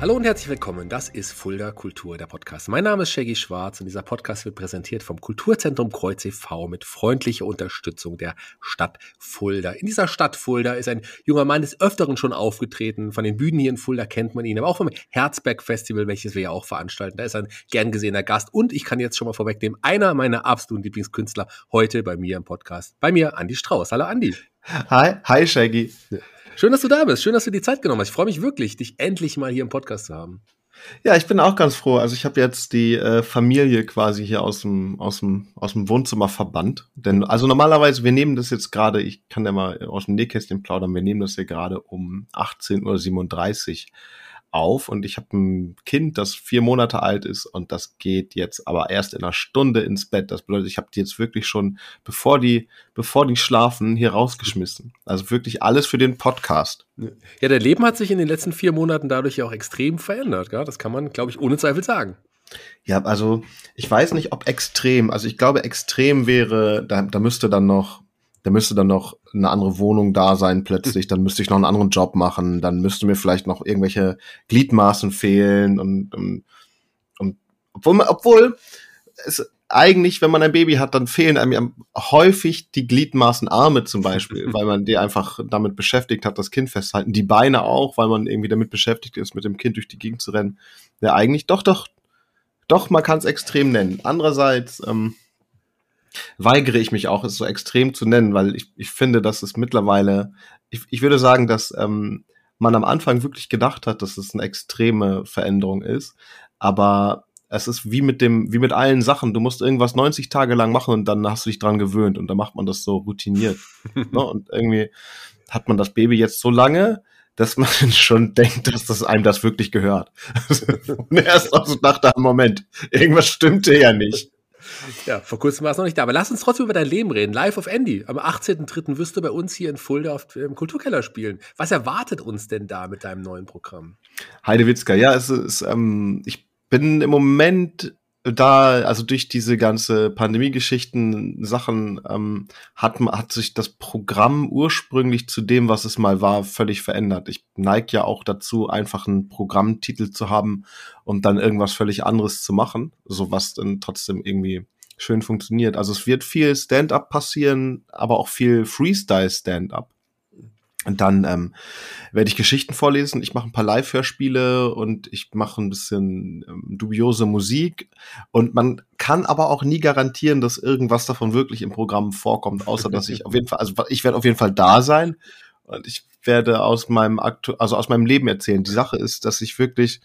Hallo und herzlich willkommen. Das ist Fulda Kultur, der Podcast. Mein Name ist Shaggy Schwarz und dieser Podcast wird präsentiert vom Kulturzentrum Kreuz e.V. mit freundlicher Unterstützung der Stadt Fulda. In dieser Stadt Fulda ist ein junger Mann des Öfteren schon aufgetreten. Von den Bühnen hier in Fulda kennt man ihn, aber auch vom Herzberg Festival, welches wir ja auch veranstalten. Da ist ein gern gesehener Gast und ich kann jetzt schon mal vorwegnehmen, einer meiner absoluten Lieblingskünstler heute bei mir im Podcast. Bei mir Andi Strauß. Hallo Andi. Hi, hi Shaggy. Schön, dass du da bist. Schön, dass du die Zeit genommen hast. Ich freue mich wirklich, dich endlich mal hier im Podcast zu haben. Ja, ich bin auch ganz froh. Also ich habe jetzt die äh, Familie quasi hier aus dem aus dem aus dem Wohnzimmer verbannt. Denn also normalerweise wir nehmen das jetzt gerade. Ich kann ja mal aus dem Nähkästchen plaudern. Wir nehmen das hier gerade um 18:37 Uhr auf und ich habe ein Kind, das vier Monate alt ist und das geht jetzt aber erst in einer Stunde ins Bett. Das bedeutet, ich habe die jetzt wirklich schon, bevor die, bevor die schlafen, hier rausgeschmissen. Also wirklich alles für den Podcast. Ja, dein Leben hat sich in den letzten vier Monaten dadurch ja auch extrem verändert. Gell? Das kann man, glaube ich, ohne Zweifel sagen. Ja, also ich weiß nicht, ob extrem. Also ich glaube, extrem wäre, da, da müsste dann noch da müsste dann noch eine andere Wohnung da sein plötzlich, dann müsste ich noch einen anderen Job machen, dann müsste mir vielleicht noch irgendwelche Gliedmaßen fehlen und, und, und obwohl, obwohl es eigentlich, wenn man ein Baby hat, dann fehlen einem häufig die Gliedmaßen Arme zum Beispiel, weil man die einfach damit beschäftigt hat, das Kind festhalten. Die Beine auch, weil man irgendwie damit beschäftigt ist, mit dem Kind durch die Gegend zu rennen. Ja, eigentlich doch, doch, doch, man kann es extrem nennen. Andererseits, ähm, weigere ich mich auch, es so extrem zu nennen, weil ich, ich finde, dass es mittlerweile, ich, ich würde sagen, dass ähm, man am Anfang wirklich gedacht hat, dass es eine extreme Veränderung ist, aber es ist wie mit dem, wie mit allen Sachen. Du musst irgendwas 90 Tage lang machen und dann hast du dich dran gewöhnt und dann macht man das so routiniert. ne? Und irgendwie hat man das Baby jetzt so lange, dass man schon denkt, dass das einem das wirklich gehört. und erst auch so nach dem Moment, irgendwas stimmte ja nicht. Ja, vor kurzem war es noch nicht da. Aber lass uns trotzdem über dein Leben reden. Live of Andy. Am 18.03. wirst du bei uns hier in Fulda auf, im Kulturkeller spielen. Was erwartet uns denn da mit deinem neuen Programm? Heidewitzka, ja, es ist, ähm, ich bin im Moment da, also durch diese ganze Pandemie-Geschichten, Sachen, ähm, hat, hat sich das Programm ursprünglich zu dem, was es mal war, völlig verändert. Ich neige ja auch dazu, einfach einen Programmtitel zu haben und dann irgendwas völlig anderes zu machen, so was dann trotzdem irgendwie schön funktioniert. Also es wird viel Stand-up passieren, aber auch viel Freestyle-Stand-up. Und dann ähm, werde ich Geschichten vorlesen. Ich mache ein paar Live-Hörspiele und ich mache ein bisschen ähm, dubiose Musik. Und man kann aber auch nie garantieren, dass irgendwas davon wirklich im Programm vorkommt, außer dass ich auf jeden Fall, also ich werde auf jeden Fall da sein und ich werde aus meinem aktu also aus meinem Leben erzählen. Die Sache ist, dass ich wirklich,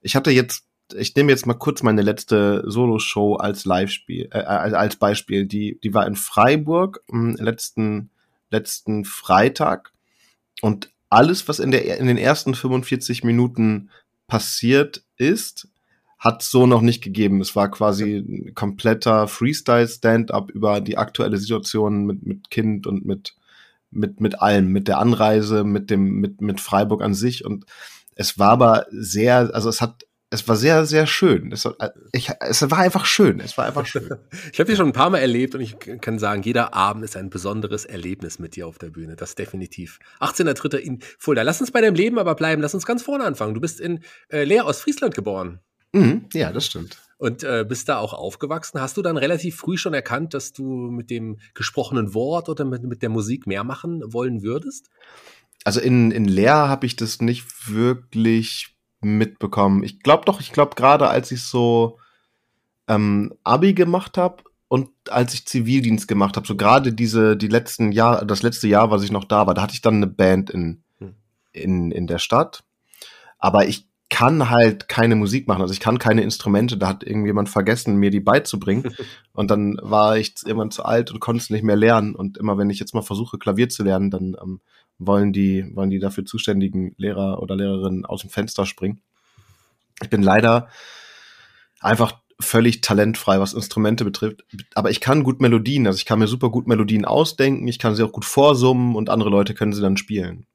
ich hatte jetzt ich nehme jetzt mal kurz meine letzte Solo-Show als Live-Spiel, äh, als Beispiel. Die, die war in Freiburg im letzten letzten Freitag. Und alles, was in, der, in den ersten 45 Minuten passiert ist, hat so noch nicht gegeben. Es war quasi ein kompletter Freestyle-Stand-up über die aktuelle Situation mit, mit Kind und mit, mit, mit allem, mit der Anreise, mit dem, mit, mit Freiburg an sich. Und es war aber sehr, also es hat es war sehr, sehr schön. Es war, ich, es war einfach schön. Es war einfach schön. ich habe dich schon ein paar Mal erlebt und ich kann sagen, jeder Abend ist ein besonderes Erlebnis mit dir auf der Bühne. Das definitiv. 18.3. in Fulda. Lass uns bei deinem Leben aber bleiben. Lass uns ganz vorne anfangen. Du bist in äh, Leer aus Friesland geboren. Mhm, ja, das stimmt. Und äh, bist da auch aufgewachsen. Hast du dann relativ früh schon erkannt, dass du mit dem gesprochenen Wort oder mit, mit der Musik mehr machen wollen würdest? Also in, in Leer habe ich das nicht wirklich mitbekommen. Ich glaube doch, ich glaube gerade als ich so ähm, Abi gemacht habe und als ich Zivildienst gemacht habe, so gerade diese die letzten Jahr, das letzte Jahr, was ich noch da war, da hatte ich dann eine Band in hm. in in der Stadt. Aber ich kann halt keine Musik machen, also ich kann keine Instrumente, da hat irgendjemand vergessen, mir die beizubringen. und dann war ich irgendwann zu alt und konnte es nicht mehr lernen. Und immer wenn ich jetzt mal versuche, Klavier zu lernen, dann ähm, wollen die, wollen die dafür zuständigen Lehrer oder Lehrerinnen aus dem Fenster springen. Ich bin leider einfach völlig talentfrei, was Instrumente betrifft. Aber ich kann gut Melodien, also ich kann mir super gut Melodien ausdenken, ich kann sie auch gut vorsummen und andere Leute können sie dann spielen.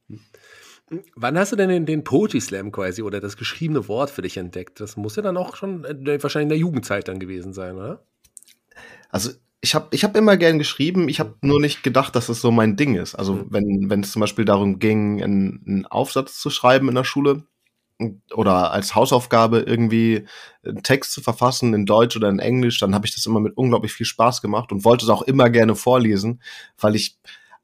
Wann hast du denn den, den Poetry Slam quasi oder das geschriebene Wort für dich entdeckt? Das muss ja dann auch schon äh, wahrscheinlich in der Jugendzeit dann gewesen sein, oder? Also ich habe ich hab immer gern geschrieben, ich habe nur nicht gedacht, dass es so mein Ding ist. Also mhm. wenn wenn es zum Beispiel darum ging, einen, einen Aufsatz zu schreiben in der Schule oder als Hausaufgabe irgendwie einen Text zu verfassen in Deutsch oder in Englisch, dann habe ich das immer mit unglaublich viel Spaß gemacht und wollte es auch immer gerne vorlesen, weil ich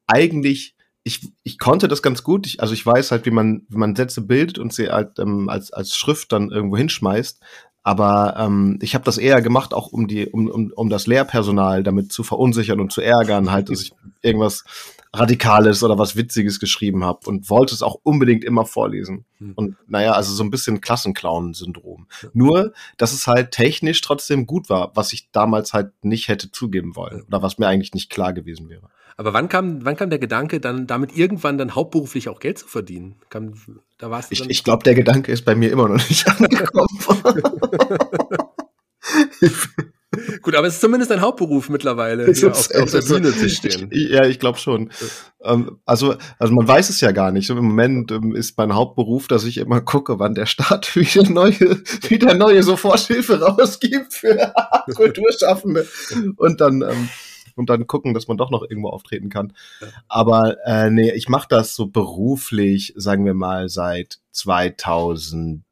eigentlich ich, ich konnte das ganz gut. Ich, also ich weiß halt, wie man, wie man Sätze bildet und sie halt ähm, als, als Schrift dann irgendwo hinschmeißt. Aber ähm, ich habe das eher gemacht, auch um die, um, um, um das Lehrpersonal damit zu verunsichern und zu ärgern, halt, dass ich irgendwas Radikales oder was Witziges geschrieben habe und wollte es auch unbedingt immer vorlesen. Hm. Und naja, also so ein bisschen Klassenclown-Syndrom. Nur, dass es halt technisch trotzdem gut war, was ich damals halt nicht hätte zugeben wollen oder was mir eigentlich nicht klar gewesen wäre. Aber wann kam, wann kam der Gedanke, dann damit irgendwann dann hauptberuflich auch Geld zu verdienen? Kam, da warst ich ich glaube, der Gedanke ist bei mir immer noch nicht angekommen. Gut, aber es ist zumindest ein Hauptberuf mittlerweile, auf, auf, der Bühne zu stehen. Ich, ja, ich glaube schon. Ähm, also, also man weiß es ja gar nicht. Im Moment ähm, ist mein Hauptberuf, dass ich immer gucke, wann der Staat wieder neue, wieder neue Soforthilfe rausgibt für Kulturschaffende. Und dann ähm, und dann gucken, dass man doch noch irgendwo auftreten kann. Ja. Aber äh, nee, ich mache das so beruflich, sagen wir mal, seit 2007.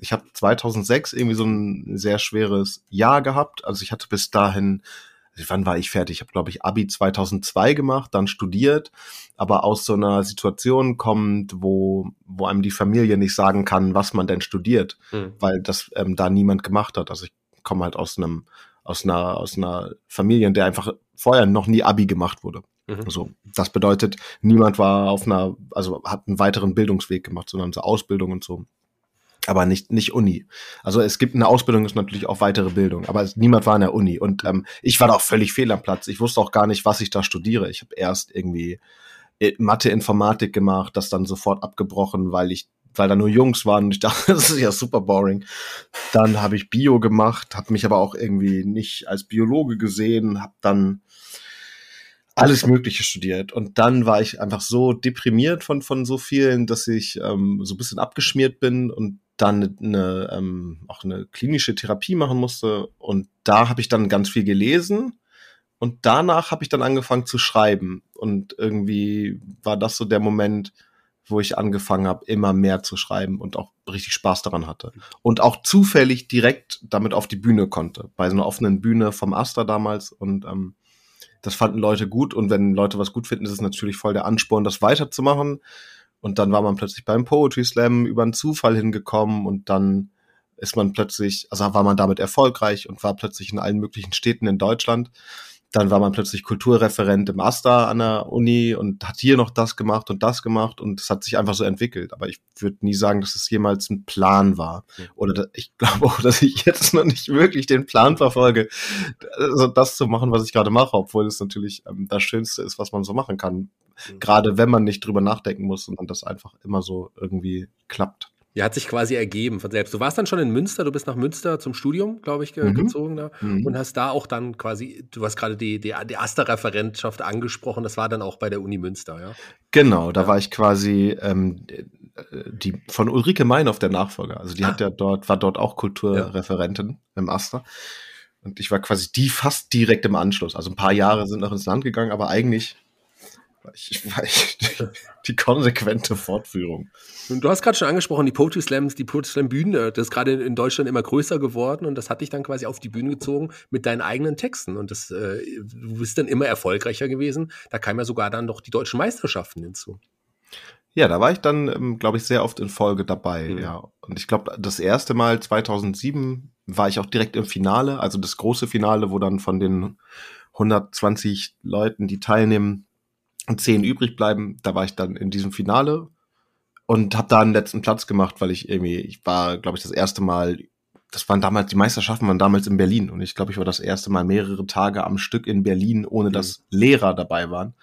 Ich habe 2006 irgendwie so ein sehr schweres Jahr gehabt. Also ich hatte bis dahin wann war ich fertig? Ich habe, glaube ich, Abi 2002 gemacht, dann studiert, aber aus so einer Situation kommt, wo, wo einem die Familie nicht sagen kann, was man denn studiert, mhm. weil das ähm, da niemand gemacht hat. Also ich komme halt aus einem aus einer, aus einer Familie, in der einfach vorher noch nie Abi gemacht wurde. Mhm. So, das bedeutet, niemand war auf einer, also hat einen weiteren Bildungsweg gemacht, sondern so Ausbildung und so. Aber nicht, nicht Uni. Also es gibt eine Ausbildung, ist natürlich auch weitere Bildung, aber es, niemand war in der Uni. Und ähm, ich war da auch völlig fehl am Platz. Ich wusste auch gar nicht, was ich da studiere. Ich habe erst irgendwie äh, Mathe, Informatik gemacht, das dann sofort abgebrochen, weil ich weil da nur Jungs waren und ich dachte, das ist ja super boring. Dann habe ich Bio gemacht, habe mich aber auch irgendwie nicht als Biologe gesehen, habe dann alles Mögliche studiert. Und dann war ich einfach so deprimiert von von so vielen, dass ich ähm, so ein bisschen abgeschmiert bin und dann eine, ähm, auch eine klinische Therapie machen musste. Und da habe ich dann ganz viel gelesen und danach habe ich dann angefangen zu schreiben. Und irgendwie war das so der Moment, wo ich angefangen habe, immer mehr zu schreiben und auch richtig Spaß daran hatte. Und auch zufällig direkt damit auf die Bühne konnte. Bei so einer offenen Bühne vom Astra damals. Und ähm, das fanden Leute gut. Und wenn Leute was gut finden, ist es natürlich voll der Ansporn, das weiterzumachen. Und dann war man plötzlich beim Poetry Slam über einen Zufall hingekommen und dann ist man plötzlich, also war man damit erfolgreich und war plötzlich in allen möglichen Städten in Deutschland dann war man plötzlich Kulturreferent im AStA an der Uni und hat hier noch das gemacht und das gemacht und es hat sich einfach so entwickelt. Aber ich würde nie sagen, dass es jemals ein Plan war. Oder ich glaube auch, dass ich jetzt noch nicht wirklich den Plan verfolge, also das zu machen, was ich gerade mache, obwohl es natürlich ähm, das Schönste ist, was man so machen kann. Mhm. Gerade wenn man nicht drüber nachdenken muss und das einfach immer so irgendwie klappt. Ja, hat sich quasi ergeben von selbst. Du warst dann schon in Münster, du bist nach Münster zum Studium, glaube ich, ge mhm. gezogen da mhm. und hast da auch dann quasi, du hast gerade die, die, die Aster-Referentschaft angesprochen, das war dann auch bei der Uni Münster, ja? Genau, da ja. war ich quasi ähm, die von Ulrike Meinhoff der Nachfolger. Also die ah. hat ja dort, war dort auch Kulturreferentin ja. im Aster. Und ich war quasi die fast direkt im Anschluss. Also ein paar Jahre sind noch ins Land gegangen, aber eigentlich ich, ich, die, konsequente Fortführung. Du hast gerade schon angesprochen, die Poetry Slams, die Poetry Slam Bühne, äh, das ist gerade in Deutschland immer größer geworden und das hat dich dann quasi auf die Bühne gezogen mit deinen eigenen Texten und das, äh, du bist dann immer erfolgreicher gewesen. Da kamen ja sogar dann noch die deutschen Meisterschaften hinzu. Ja, da war ich dann, ähm, glaube ich, sehr oft in Folge dabei, mhm. ja. Und ich glaube, das erste Mal 2007 war ich auch direkt im Finale, also das große Finale, wo dann von den 120 Leuten, die teilnehmen, und zehn übrig bleiben. Da war ich dann in diesem Finale und habe da einen letzten Platz gemacht, weil ich irgendwie, ich war, glaube ich, das erste Mal, das waren damals, die Meisterschaften waren damals in Berlin und ich glaube, ich war das erste Mal mehrere Tage am Stück in Berlin, ohne mhm. dass Lehrer dabei waren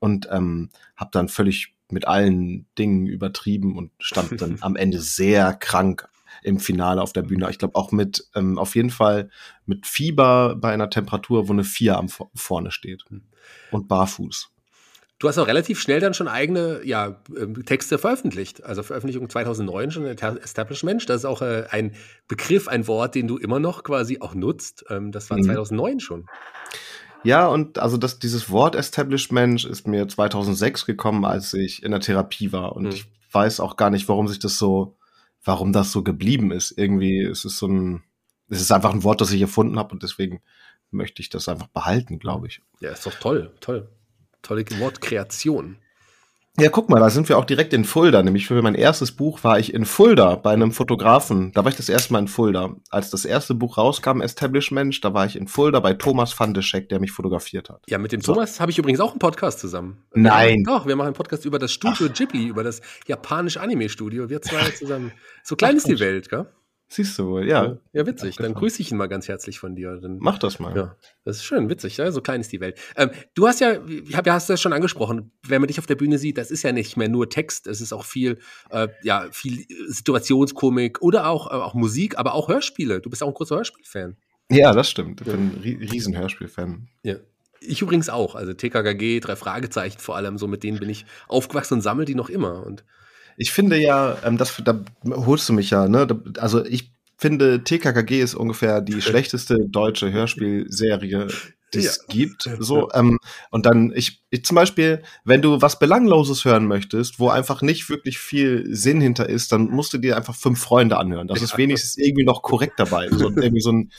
und ähm, habe dann völlig mit allen Dingen übertrieben und stand dann am Ende sehr krank im Finale auf der Bühne. Ich glaube auch mit, ähm, auf jeden Fall mit Fieber bei einer Temperatur, wo eine vier am vorne steht. Mhm. Und barfuß. Du hast auch relativ schnell dann schon eigene ja, ähm, Texte veröffentlicht. Also Veröffentlichung 2009 schon Establishment. Das ist auch äh, ein Begriff, ein Wort, den du immer noch quasi auch nutzt. Ähm, das war mhm. 2009 schon. Ja, und also das, dieses Wort Establishment ist mir 2006 gekommen, als ich in der Therapie war. Und mhm. ich weiß auch gar nicht, warum sich das so, warum das so geblieben ist. Irgendwie ist es so ein, es ist einfach ein Wort, das ich erfunden habe und deswegen möchte ich das einfach behalten, glaube ich. Ja, ist doch toll, toll. Tolle Wortkreation. Ja, guck mal, da sind wir auch direkt in Fulda. Nämlich für mein erstes Buch war ich in Fulda bei einem Fotografen. Da war ich das erste Mal in Fulda. Als das erste Buch rauskam, Establishment, da war ich in Fulda bei Thomas van de Scheck, der mich fotografiert hat. Ja, mit dem so. Thomas habe ich übrigens auch einen Podcast zusammen. Nein. Doch, wir machen einen Podcast über das Studio Ach. Ghibli, über das japanische Anime-Studio. Wir zwei zusammen. So klein Ach, ist die Welt, gell? Siehst du wohl, ja. Ja, witzig. Dann grüße ich ihn mal ganz herzlich von dir. Dann, Mach das mal. Ja, das ist schön, witzig. Ja? So klein ist die Welt. Ähm, du hast ja, ich hab, ja, hast das schon angesprochen, wenn man dich auf der Bühne sieht, das ist ja nicht mehr nur Text, es ist auch viel, äh, ja, viel Situationskomik oder auch, äh, auch Musik, aber auch Hörspiele. Du bist auch ein großer Hörspielfan. Ja, das stimmt. Ich bin ein riesen Hörspielfan. Ja. Ich übrigens auch. Also TKKG, drei Fragezeichen vor allem, so mit denen bin ich aufgewachsen und sammle die noch immer. Und ich finde ja, ähm, das, da holst du mich ja, ne? Also ich finde, TKKG ist ungefähr die schlechteste deutsche Hörspielserie, die es ja. gibt. So, ähm, und dann, ich, ich zum Beispiel, wenn du was Belangloses hören möchtest, wo einfach nicht wirklich viel Sinn hinter ist, dann musst du dir einfach fünf Freunde anhören. Das ist wenigstens irgendwie noch korrekt dabei. So, irgendwie so ein,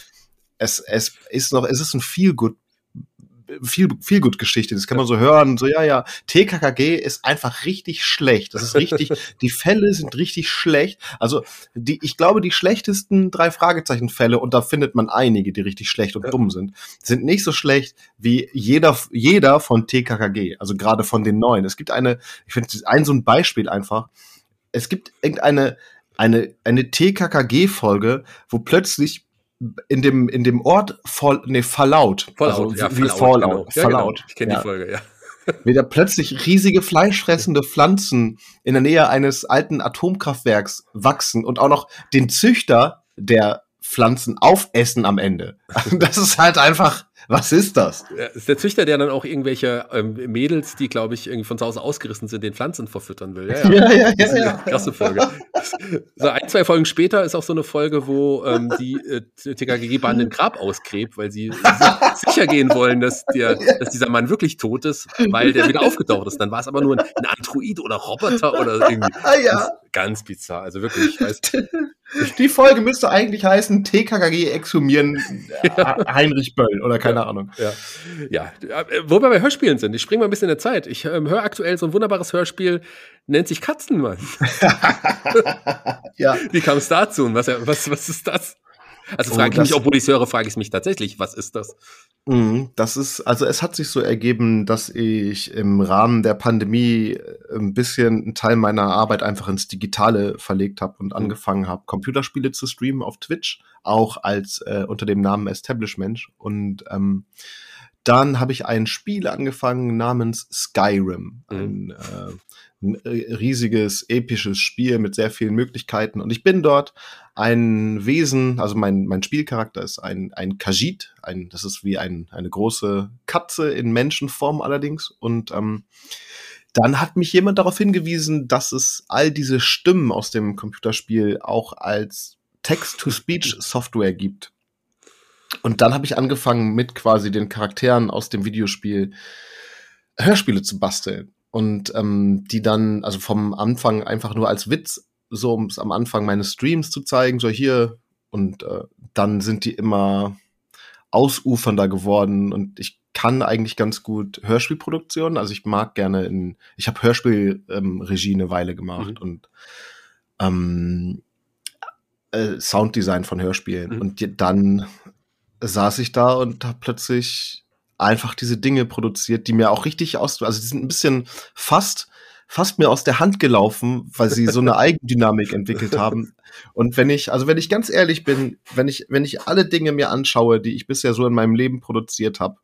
es, es ist noch, es ist ein viel gut viel, viel gut Geschichte. Das kann man so hören. So, ja, ja, TKKG ist einfach richtig schlecht. Das ist richtig, die Fälle sind richtig schlecht. Also, die, ich glaube, die schlechtesten drei Fragezeichen-Fälle, und da findet man einige, die richtig schlecht und ja. dumm sind, sind nicht so schlecht wie jeder, jeder von TKKG. Also gerade von den neuen. Es gibt eine, ich finde, ein so ein Beispiel einfach. Es gibt irgendeine, eine, eine TKKG-Folge, wo plötzlich in dem, in dem Ort Fall, nee, Fallout. Fallout, also ja, wie Fallout. Fallout. Genau. Ja, Fallout. Genau. Ich kenne ja. die Folge, ja. Wieder plötzlich riesige fleischfressende Pflanzen in der Nähe eines alten Atomkraftwerks wachsen und auch noch den Züchter der Pflanzen aufessen am Ende. Das ist halt einfach was ist das? Ja, ist der Züchter, der dann auch irgendwelche ähm, Mädels, die, glaube ich, irgendwie von zu Hause ausgerissen sind, den Pflanzen verfüttern will. Ja, ja, ja. ja, ja, ja. Krasse Folge. so ein, zwei Folgen später ist auch so eine Folge, wo ähm, die äh, TKGG-Bahn den Grab ausgräbt, weil sie sicher gehen wollen, dass, der, dass dieser Mann wirklich tot ist, weil der wieder aufgetaucht ist. Dann war es aber nur ein, ein Android oder Roboter oder irgendwie. Ah, ja. Ganz bizarr. Also wirklich. Weißt, die Folge müsste eigentlich heißen TKKG exhumieren ja. Heinrich Böll oder keine Ahnung. Ja. ja, äh, wo wir bei Hörspielen sind, ich springe mal ein bisschen in der Zeit. Ich ähm, höre aktuell so ein wunderbares Hörspiel, nennt sich Katzenmann. ja. Wie kam es dazu und was, was, was ist das? Also frage ich mich, obwohl ich es höre, frage ich mich tatsächlich, was ist das? Mhm, das ist, also es hat sich so ergeben, dass ich im Rahmen der Pandemie äh, ein bisschen einen Teil meiner Arbeit einfach ins Digitale verlegt habe und mhm. angefangen habe, Computerspiele zu streamen auf Twitch, auch als äh, unter dem Namen Establishment. Und ähm, dann habe ich ein Spiel angefangen namens Skyrim. Mhm. Ein, äh, ein riesiges, episches Spiel mit sehr vielen Möglichkeiten. Und ich bin dort ein Wesen, also mein, mein Spielcharakter ist ein, ein Kajit, ein, das ist wie ein, eine große Katze in Menschenform allerdings. Und ähm, dann hat mich jemand darauf hingewiesen, dass es all diese Stimmen aus dem Computerspiel auch als Text-to-Speech-Software gibt. Und dann habe ich angefangen, mit quasi den Charakteren aus dem Videospiel Hörspiele zu basteln. Und ähm, die dann, also vom Anfang einfach nur als Witz, so um es am Anfang meines Streams zu zeigen, so hier. Und äh, dann sind die immer ausufernder geworden und ich kann eigentlich ganz gut Hörspielproduktionen. Also ich mag gerne in, ich habe Hörspielregie ähm, eine Weile gemacht mhm. und ähm, äh, Sounddesign von Hörspielen. Mhm. Und dann saß ich da und habe plötzlich einfach diese Dinge produziert, die mir auch richtig aus, also die sind ein bisschen fast, fast mir aus der Hand gelaufen, weil sie so eine Eigendynamik entwickelt haben. Und wenn ich, also wenn ich ganz ehrlich bin, wenn ich, wenn ich alle Dinge mir anschaue, die ich bisher so in meinem Leben produziert habe,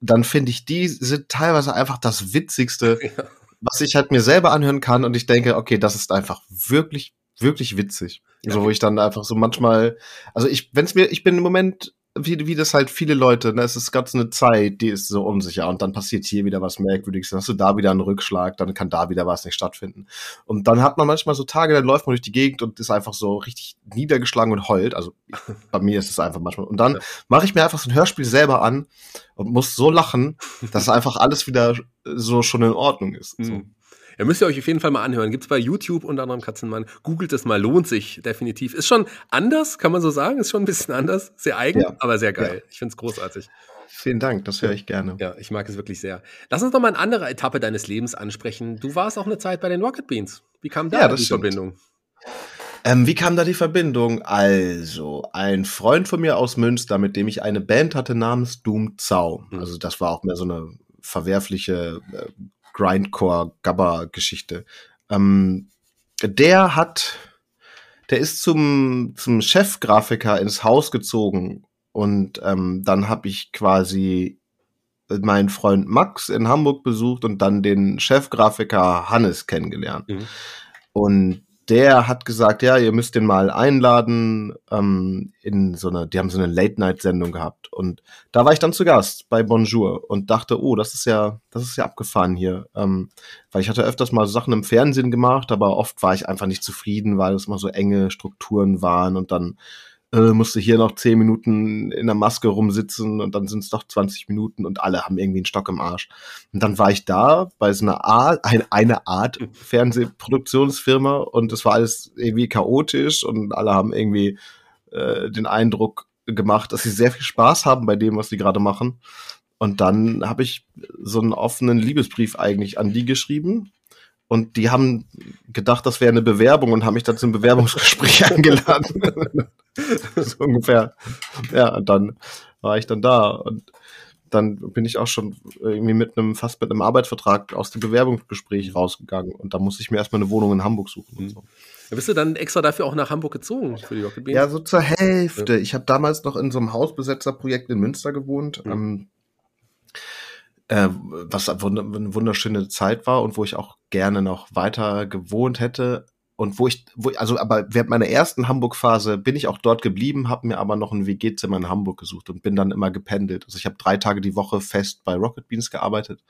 dann finde ich, die sind teilweise einfach das Witzigste, ja. was ich halt mir selber anhören kann. Und ich denke, okay, das ist einfach wirklich, wirklich witzig. Ja. So, wo ich dann einfach so manchmal, also ich, wenn es mir, ich bin im Moment wie, wie das halt viele Leute, ne, es ist ganz eine Zeit, die ist so unsicher und dann passiert hier wieder was Merkwürdiges, dann hast du da wieder einen Rückschlag, dann kann da wieder was nicht stattfinden. Und dann hat man manchmal so Tage, dann läuft man durch die Gegend und ist einfach so richtig niedergeschlagen und heult. Also bei mir ist es einfach manchmal. Und dann ja. mache ich mir einfach so ein Hörspiel selber an und muss so lachen, dass einfach alles wieder so schon in Ordnung ist. Mhm. So. Ja, müsst ihr euch auf jeden Fall mal anhören. Gibt's bei YouTube unter anderem Katzenmann. Googelt es mal, lohnt sich definitiv. Ist schon anders, kann man so sagen. Ist schon ein bisschen anders. Sehr eigen, ja. aber sehr geil. Ja. Ich find's großartig. Vielen Dank, das höre ich gerne. Ja, ich mag es wirklich sehr. Lass uns noch mal eine andere Etappe deines Lebens ansprechen. Du warst auch eine Zeit bei den Rocket Beans. Wie kam da ja, die stimmt. Verbindung? Ähm, wie kam da die Verbindung? Also, ein Freund von mir aus Münster, mit dem ich eine Band hatte namens Doom Zau. Hm. Also, das war auch mehr so eine verwerfliche äh, Grindcore-Gabba-Geschichte. Ähm, der hat, der ist zum, zum Chefgrafiker ins Haus gezogen und ähm, dann habe ich quasi meinen Freund Max in Hamburg besucht und dann den Chefgrafiker Hannes kennengelernt. Mhm. Und der hat gesagt, ja, ihr müsst den mal einladen ähm, in so eine, die haben so eine Late-Night-Sendung gehabt. Und da war ich dann zu Gast bei Bonjour und dachte, oh, das ist ja, das ist ja abgefahren hier. Ähm, weil ich hatte öfters mal Sachen im Fernsehen gemacht, aber oft war ich einfach nicht zufrieden, weil es immer so enge Strukturen waren und dann äh, musste hier noch zehn Minuten in der Maske rumsitzen und dann sind es doch 20 Minuten und alle haben irgendwie einen Stock im Arsch. Und dann war ich da bei so einer Art, ein, eine Art Fernsehproduktionsfirma und es war alles irgendwie chaotisch und alle haben irgendwie äh, den Eindruck gemacht, dass sie sehr viel Spaß haben bei dem, was sie gerade machen. Und dann habe ich so einen offenen Liebesbrief eigentlich an die geschrieben und die haben gedacht, das wäre eine Bewerbung und haben mich dann zum Bewerbungsgespräch eingeladen. so ungefähr. Ja, und dann war ich dann da. Und dann bin ich auch schon irgendwie mit einem, fast mit einem Arbeitsvertrag aus dem Bewerbungsgespräch rausgegangen. Und da musste ich mir erstmal eine Wohnung in Hamburg suchen. Und so. Ja, bist du dann extra dafür auch nach Hamburg gezogen für die Rocket Beans? Ja, so zur Hälfte. Ja. Ich habe damals noch in so einem Hausbesetzerprojekt in Münster gewohnt. Mhm. Ähm, äh, was eine wunderschöne Zeit war und wo ich auch gerne noch weiter gewohnt hätte. Und wo ich, wo, also aber während meiner ersten Hamburg-Phase bin ich auch dort geblieben, habe mir aber noch ein WG-Zimmer in Hamburg gesucht und bin dann immer gependelt. Also ich habe drei Tage die Woche fest bei Rocket Beans gearbeitet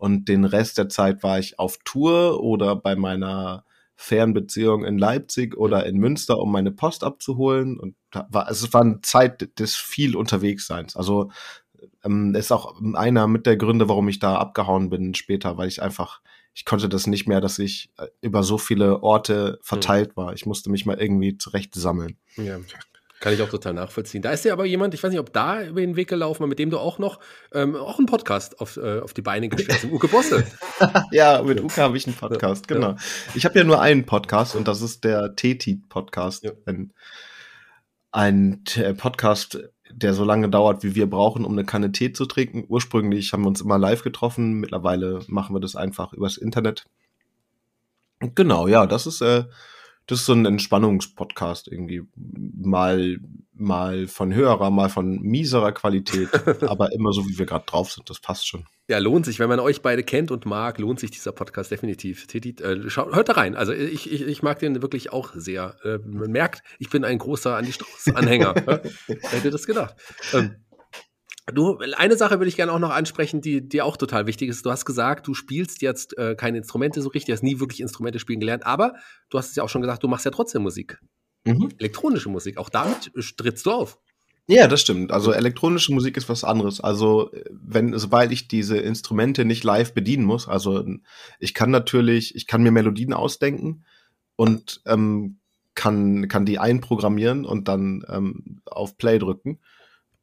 und den Rest der Zeit war ich auf Tour oder bei meiner Fernbeziehung in Leipzig oder in Münster, um meine Post abzuholen. Und war, also es war eine Zeit des viel Unterwegsseins. Also ähm, ist auch einer mit der Gründe, warum ich da abgehauen bin später, weil ich einfach, ich konnte das nicht mehr, dass ich äh, über so viele Orte verteilt war. Ich musste mich mal irgendwie zurecht sammeln. Ja. Kann ich auch total nachvollziehen. Da ist ja aber jemand, ich weiß nicht, ob da über den Weg gelaufen war, mit dem du auch noch ähm, auch einen Podcast auf, äh, auf die Beine gestellt hast, Uke Bosse. ja, mit Uke habe ich einen Podcast, genau. Ja. Ich habe ja nur einen Podcast und das ist der Teti-Podcast. Ja. Ein, ein Podcast der so lange dauert, wie wir brauchen, um eine Kanne Tee zu trinken. Ursprünglich haben wir uns immer live getroffen, mittlerweile machen wir das einfach übers Internet. Genau, ja, das ist äh, das ist so ein Entspannungspodcast irgendwie. Mal, mal von höherer, mal von mieserer Qualität, aber immer so, wie wir gerade drauf sind. Das passt schon. Ja, lohnt sich. Wenn man euch beide kennt und mag, lohnt sich dieser Podcast definitiv. Äh, schaut, hört da rein. Also ich, ich, ich mag den wirklich auch sehr. Äh, man merkt, ich bin ein großer Andi Strauß-Anhänger. Hätte das gedacht. Ähm, Du, eine Sache würde ich gerne auch noch ansprechen, die dir auch total wichtig ist. Du hast gesagt, du spielst jetzt äh, keine Instrumente so richtig, hast nie wirklich Instrumente spielen gelernt, aber du hast es ja auch schon gesagt, du machst ja trotzdem Musik. Mhm. Elektronische Musik, auch damit trittst du auf. Ja, das stimmt. Also elektronische Musik ist was anderes. Also wenn, sobald ich diese Instrumente nicht live bedienen muss, also ich kann natürlich, ich kann mir Melodien ausdenken und ähm, kann, kann die einprogrammieren und dann ähm, auf Play drücken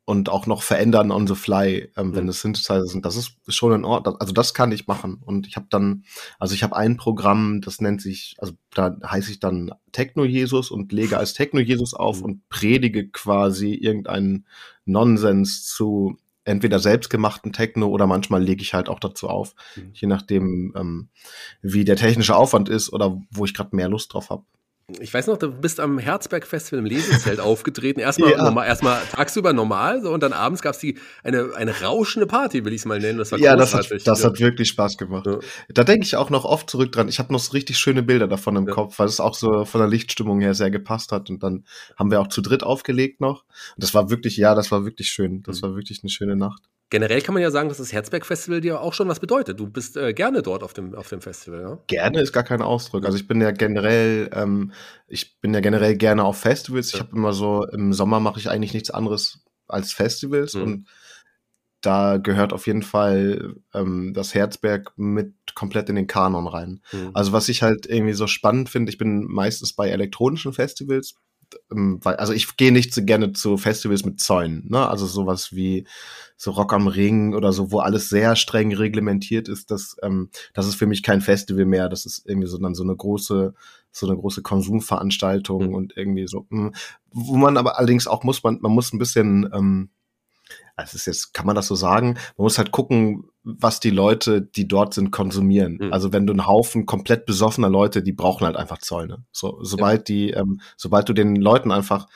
und auch noch verändern on the fly, ähm, mhm. wenn es Synthesizer sind. Das ist schon in Ordnung. Also das kann ich machen. Und ich habe dann, also ich habe ein Programm, das nennt sich, also da heiße ich dann Techno-Jesus und lege als Techno-Jesus auf mhm. und predige quasi irgendeinen Nonsens zu entweder selbstgemachten Techno oder manchmal lege ich halt auch dazu auf, mhm. je nachdem, ähm, wie der technische Aufwand ist oder wo ich gerade mehr Lust drauf habe. Ich weiß noch, du bist am Herzberg Festival im Lesezelt aufgetreten. Erstmal ja. normal, erstmal tagsüber normal so, und dann abends gab es eine, eine rauschende Party, will ich es mal nennen. Das war ja, das hat, das ja. hat wirklich Spaß gemacht. Ja. Da denke ich auch noch oft zurück dran. Ich habe noch so richtig schöne Bilder davon im. Kopf, weil es auch so von der Lichtstimmung her sehr gepasst hat. Und dann haben wir auch zu dritt aufgelegt noch. Und das war wirklich, ja, das war wirklich schön. Das mhm. war wirklich eine schöne Nacht. Generell kann man ja sagen, dass das Herzberg-Festival dir auch schon was bedeutet. Du bist äh, gerne dort auf dem, auf dem Festival, ja? Gerne ist gar kein Ausdruck. Also ich bin ja generell, ähm, ich bin ja generell gerne auf Festivals. Ja. Ich habe immer so, im Sommer mache ich eigentlich nichts anderes als Festivals mhm. und da gehört auf jeden Fall ähm, das Herzberg mit komplett in den Kanon rein. Mhm. Also was ich halt irgendwie so spannend finde, ich bin meistens bei elektronischen Festivals, weil, also ich gehe nicht so gerne zu Festivals mit Zäunen, ne? Also sowas wie so Rock am Ring oder so, wo alles sehr streng reglementiert ist, das, ähm, das ist für mich kein Festival mehr. Das ist irgendwie so dann so eine große, so eine große Konsumveranstaltung mhm. und irgendwie so, mh, hm, wo man aber allerdings auch muss, man, man muss ein bisschen, ähm, es ist jetzt, kann man das so sagen? Man muss halt gucken, was die Leute, die dort sind, konsumieren. Mhm. Also wenn du einen Haufen komplett besoffener Leute, die brauchen halt einfach Zäune. So, sobald ja. die, ähm, sobald du den Leuten einfach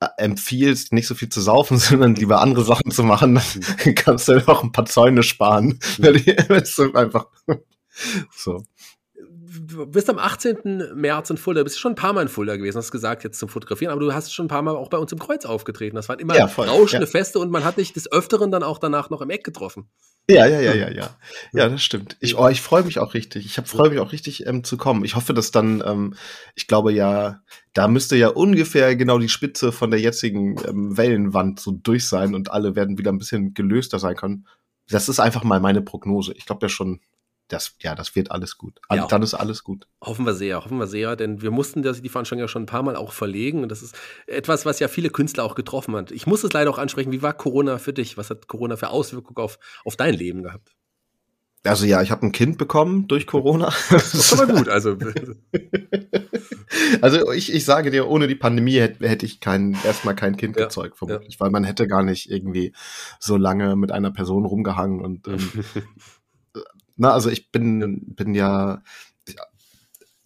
äh, empfiehlst, nicht so viel zu saufen, sondern lieber andere Sachen zu machen, dann mhm. kannst du auch ein paar Zäune sparen. Mhm. Weil die, einfach so du bist am 18. März in Fulda, du bist schon ein paar Mal in Fulda gewesen, hast gesagt, jetzt zum Fotografieren, aber du hast schon ein paar Mal auch bei uns im Kreuz aufgetreten. Das waren immer ja, voll, rauschende ja. Feste und man hat dich des Öfteren dann auch danach noch im Eck getroffen. Ja, ja, ja, ja, ja. Ja, das stimmt. Ich, oh, ich freue mich auch richtig. Ich freue mich auch richtig ähm, zu kommen. Ich hoffe, dass dann, ähm, ich glaube ja, da müsste ja ungefähr genau die Spitze von der jetzigen ähm, Wellenwand so durch sein und alle werden wieder ein bisschen gelöster sein können. Das ist einfach mal meine Prognose. Ich glaube ja schon, das, ja, das wird alles gut. Ja, dann ist alles gut. Hoffen wir sehr, hoffen wir sehr, denn wir mussten das, die Veranstaltung ja schon ein paar Mal auch verlegen. Und das ist etwas, was ja viele Künstler auch getroffen hat. Ich muss es leider auch ansprechen. Wie war Corona für dich? Was hat Corona für Auswirkungen auf, auf dein Leben gehabt? Also ja, ich habe ein Kind bekommen durch Corona. Das ist aber gut. Also, also ich, ich sage dir, ohne die Pandemie hätte, hätte ich kein, erstmal kein Kind ja, gezeugt, vermutlich, ja. weil man hätte gar nicht irgendwie so lange mit einer Person rumgehangen und ähm, Na, also ich bin, bin ja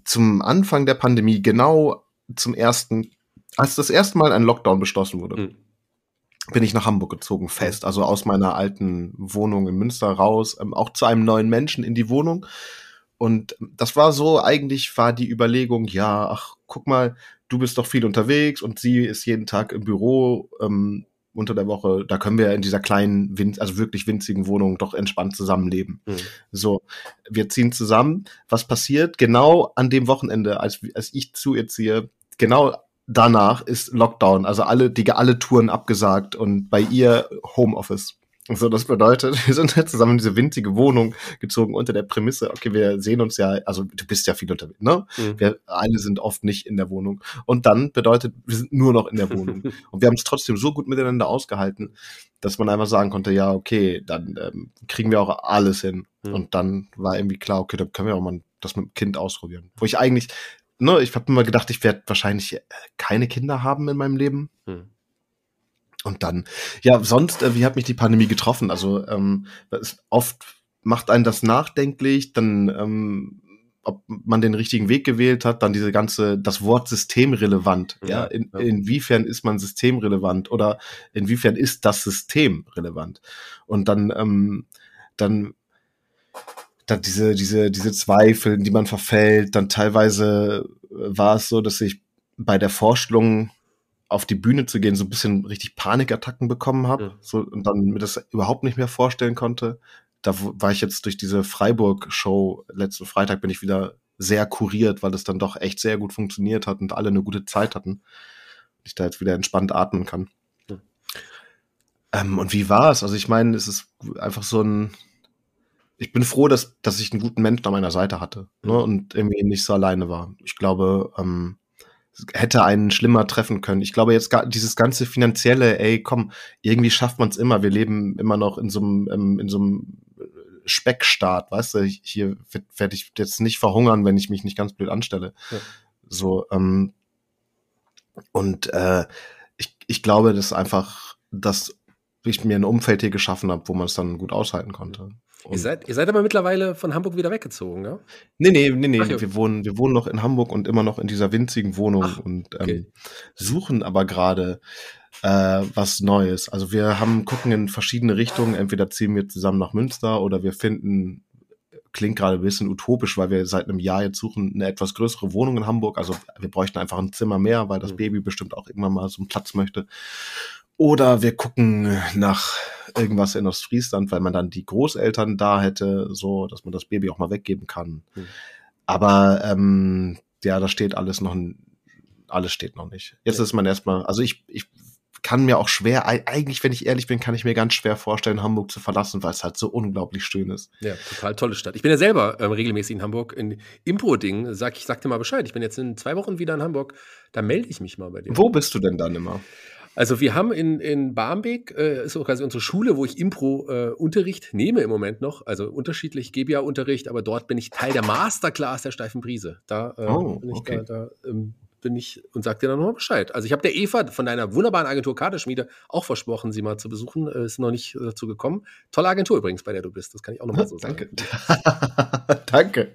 zum Anfang der Pandemie, genau zum ersten, als das erste Mal ein Lockdown beschlossen wurde, mhm. bin ich nach Hamburg gezogen, fest, also aus meiner alten Wohnung in Münster raus, ähm, auch zu einem neuen Menschen in die Wohnung. Und das war so, eigentlich war die Überlegung, ja, ach, guck mal, du bist doch viel unterwegs und sie ist jeden Tag im Büro. Ähm, unter der Woche, da können wir in dieser kleinen, also wirklich winzigen Wohnung doch entspannt zusammenleben. Mhm. So, wir ziehen zusammen. Was passiert? Genau an dem Wochenende, als, als ich zu ihr ziehe, genau danach ist Lockdown. Also alle, die alle Touren abgesagt und bei ihr Homeoffice. So, das bedeutet, wir sind jetzt zusammen in diese winzige Wohnung gezogen unter der Prämisse, okay, wir sehen uns ja, also du bist ja viel unterwegs, ne? Mhm. Wir alle sind oft nicht in der Wohnung. Und dann bedeutet, wir sind nur noch in der Wohnung. und wir haben es trotzdem so gut miteinander ausgehalten, dass man einfach sagen konnte, ja, okay, dann ähm, kriegen wir auch alles hin. Mhm. Und dann war irgendwie klar, okay, dann können wir auch mal das mit dem Kind ausprobieren. Wo ich eigentlich, ne, ich habe immer gedacht, ich werde wahrscheinlich äh, keine Kinder haben in meinem Leben. Mhm und dann, ja, sonst, äh, wie hat mich die Pandemie getroffen? Also ähm, oft macht einen das nachdenklich, dann ähm, ob man den richtigen Weg gewählt hat, dann diese ganze, das Wort systemrelevant. Ja, ja, in, ja. inwiefern ist man systemrelevant oder inwiefern ist das System relevant? Und dann, ähm, dann, dann diese, diese, diese Zweifel, in die man verfällt, dann teilweise war es so, dass ich bei der Vorstellung auf die Bühne zu gehen, so ein bisschen richtig Panikattacken bekommen habe, ja. so und dann mir das überhaupt nicht mehr vorstellen konnte. Da war ich jetzt durch diese Freiburg-Show letzten Freitag bin ich wieder sehr kuriert, weil es dann doch echt sehr gut funktioniert hat und alle eine gute Zeit hatten. Ich da jetzt wieder entspannt atmen kann. Ja. Ähm, und wie war es? Also ich meine, es ist einfach so ein. Ich bin froh, dass, dass ich einen guten Menschen an meiner Seite hatte ne, und irgendwie nicht so alleine war. Ich glaube, ähm, hätte einen schlimmer treffen können. Ich glaube jetzt gar, dieses ganze finanzielle, ey, komm, irgendwie schafft man es immer. Wir leben immer noch in so einem ähm, in so einem Speckstaat, weißt du? Hier werde ich jetzt nicht verhungern, wenn ich mich nicht ganz blöd anstelle. Ja. So ähm, und äh, ich, ich glaube, dass einfach, dass ich mir ein Umfeld hier geschaffen habe, wo man es dann gut aushalten konnte. Ihr seid, ihr seid aber mittlerweile von Hamburg wieder weggezogen, ne? Nee, nee, nee, nee. Wir wohnen, wir wohnen noch in Hamburg und immer noch in dieser winzigen Wohnung Ach, und ähm, okay. suchen aber gerade äh, was Neues. Also wir haben gucken in verschiedene Richtungen. Entweder ziehen wir zusammen nach Münster oder wir finden klingt gerade ein bisschen utopisch, weil wir seit einem Jahr jetzt suchen eine etwas größere Wohnung in Hamburg. Also wir bräuchten einfach ein Zimmer mehr, weil das Mhm. Baby bestimmt auch irgendwann mal so einen Platz möchte. Oder wir gucken nach irgendwas in Ostfriesland, weil man dann die Großeltern da hätte, so dass man das Baby auch mal weggeben kann. Mhm. Aber ähm, ja, da steht alles noch, alles steht noch nicht. Jetzt Ja. ist man erstmal, also ich, ich kann mir auch schwer, ei- eigentlich, wenn ich ehrlich bin, kann ich mir ganz schwer vorstellen, Hamburg zu verlassen, weil es halt so unglaublich schön ist. Ja, total tolle Stadt. Ich bin ja selber ähm, regelmäßig in Hamburg. In Impro-Ding, sag ich sag dir mal Bescheid. Ich bin jetzt in zwei Wochen wieder in Hamburg. Da melde ich mich mal bei dir. Wo bist du denn dann immer? Also wir haben in, in Barmbek, äh, ist so quasi unsere Schule, wo ich Impro-Unterricht nehme im Moment noch. Also unterschiedlich, ich gebe ja Unterricht, aber dort bin ich Teil der Masterclass der steifen Brise. Da äh, Oh, bin ich okay. da, da ähm, bin ich und sag dir dann nochmal Bescheid. Also ich habe der Eva von deiner wunderbaren Agentur Kaderschmiede auch versprochen, sie mal zu besuchen. Äh, ist noch nicht äh, dazu gekommen. Tolle Agentur übrigens, bei der du bist. Das kann ich auch nochmal so sagen. Danke. Danke.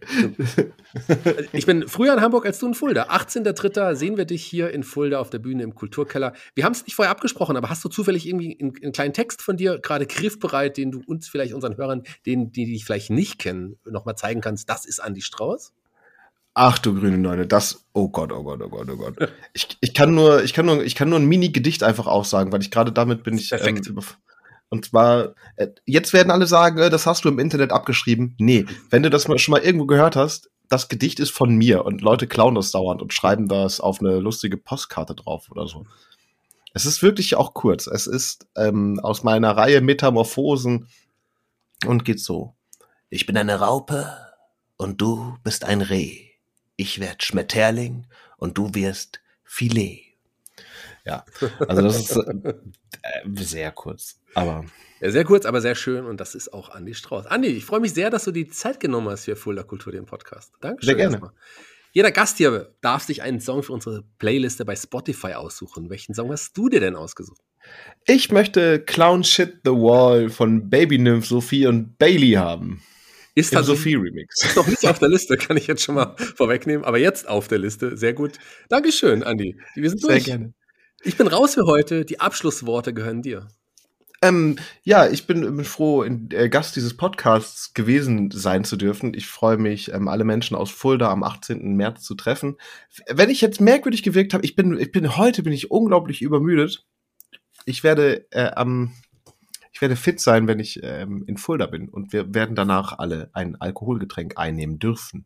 Ich bin früher in Hamburg als du in Fulda. 18.03. sehen wir dich hier in Fulda auf der Bühne im Kulturkeller. Wir haben es nicht vorher abgesprochen, aber hast du zufällig irgendwie einen, einen kleinen Text von dir gerade griffbereit, den du uns vielleicht unseren Hörern, denen, die dich vielleicht nicht kennen, nochmal zeigen kannst? Das ist Andi Strauß. Ach du grüne Neune, das, oh Gott, oh Gott, oh Gott, oh Gott. Ich, ich kann nur, ich kann nur, ich kann nur ein Mini-Gedicht einfach aussagen, weil ich gerade damit bin ich, Perfekt. ähm, und zwar, äh, jetzt werden alle sagen, äh, das hast du im Internet abgeschrieben. Nee, wenn du das mal, schon mal irgendwo gehört hast, das Gedicht ist von mir und Leute klauen das dauernd und schreiben das auf eine lustige Postkarte drauf oder so. Es ist wirklich auch kurz. Es ist ähm, aus meiner Reihe Metamorphosen und geht so. Ich bin eine Raupe und du bist ein Reh. Ich werd Schmetterling und du wirst Filet. Ja, also das ist äh, äh, sehr kurz, aber Ja, sehr kurz, aber sehr schön und das ist auch Andi Strauß. Andi, ich freue mich sehr, dass du die Zeit genommen hast für Fulda Kultur, den Podcast. Dankeschön. Sehr gerne. erstmal. Jeder Gast hier darf sich einen Song für unsere Playliste bei Spotify aussuchen. Welchen Song hast du dir denn ausgesucht? ich möchte Clown Shit the Wall von Baby Nymph Sophie und Bailey haben. Ist Im Sophie Remix. Ist noch nicht auf der Liste, kann ich jetzt schon mal vorwegnehmen, aber jetzt auf der Liste. Sehr gut. Dankeschön, Andi. Wir sind durch. Ich bin raus für heute. Die Abschlussworte gehören dir. Ähm, ja, ich bin, bin froh, in, äh, Gast dieses Podcasts gewesen sein zu dürfen. Ich freue mich, ähm, alle Menschen aus Fulda am 18. März zu treffen. Wenn ich jetzt merkwürdig gewirkt habe, ich bin, ich bin heute bin ich unglaublich übermüdet. Ich werde äh, am ich werde fit sein, wenn ich ähm, in Fulda bin und wir werden danach alle ein Alkoholgetränk einnehmen dürfen.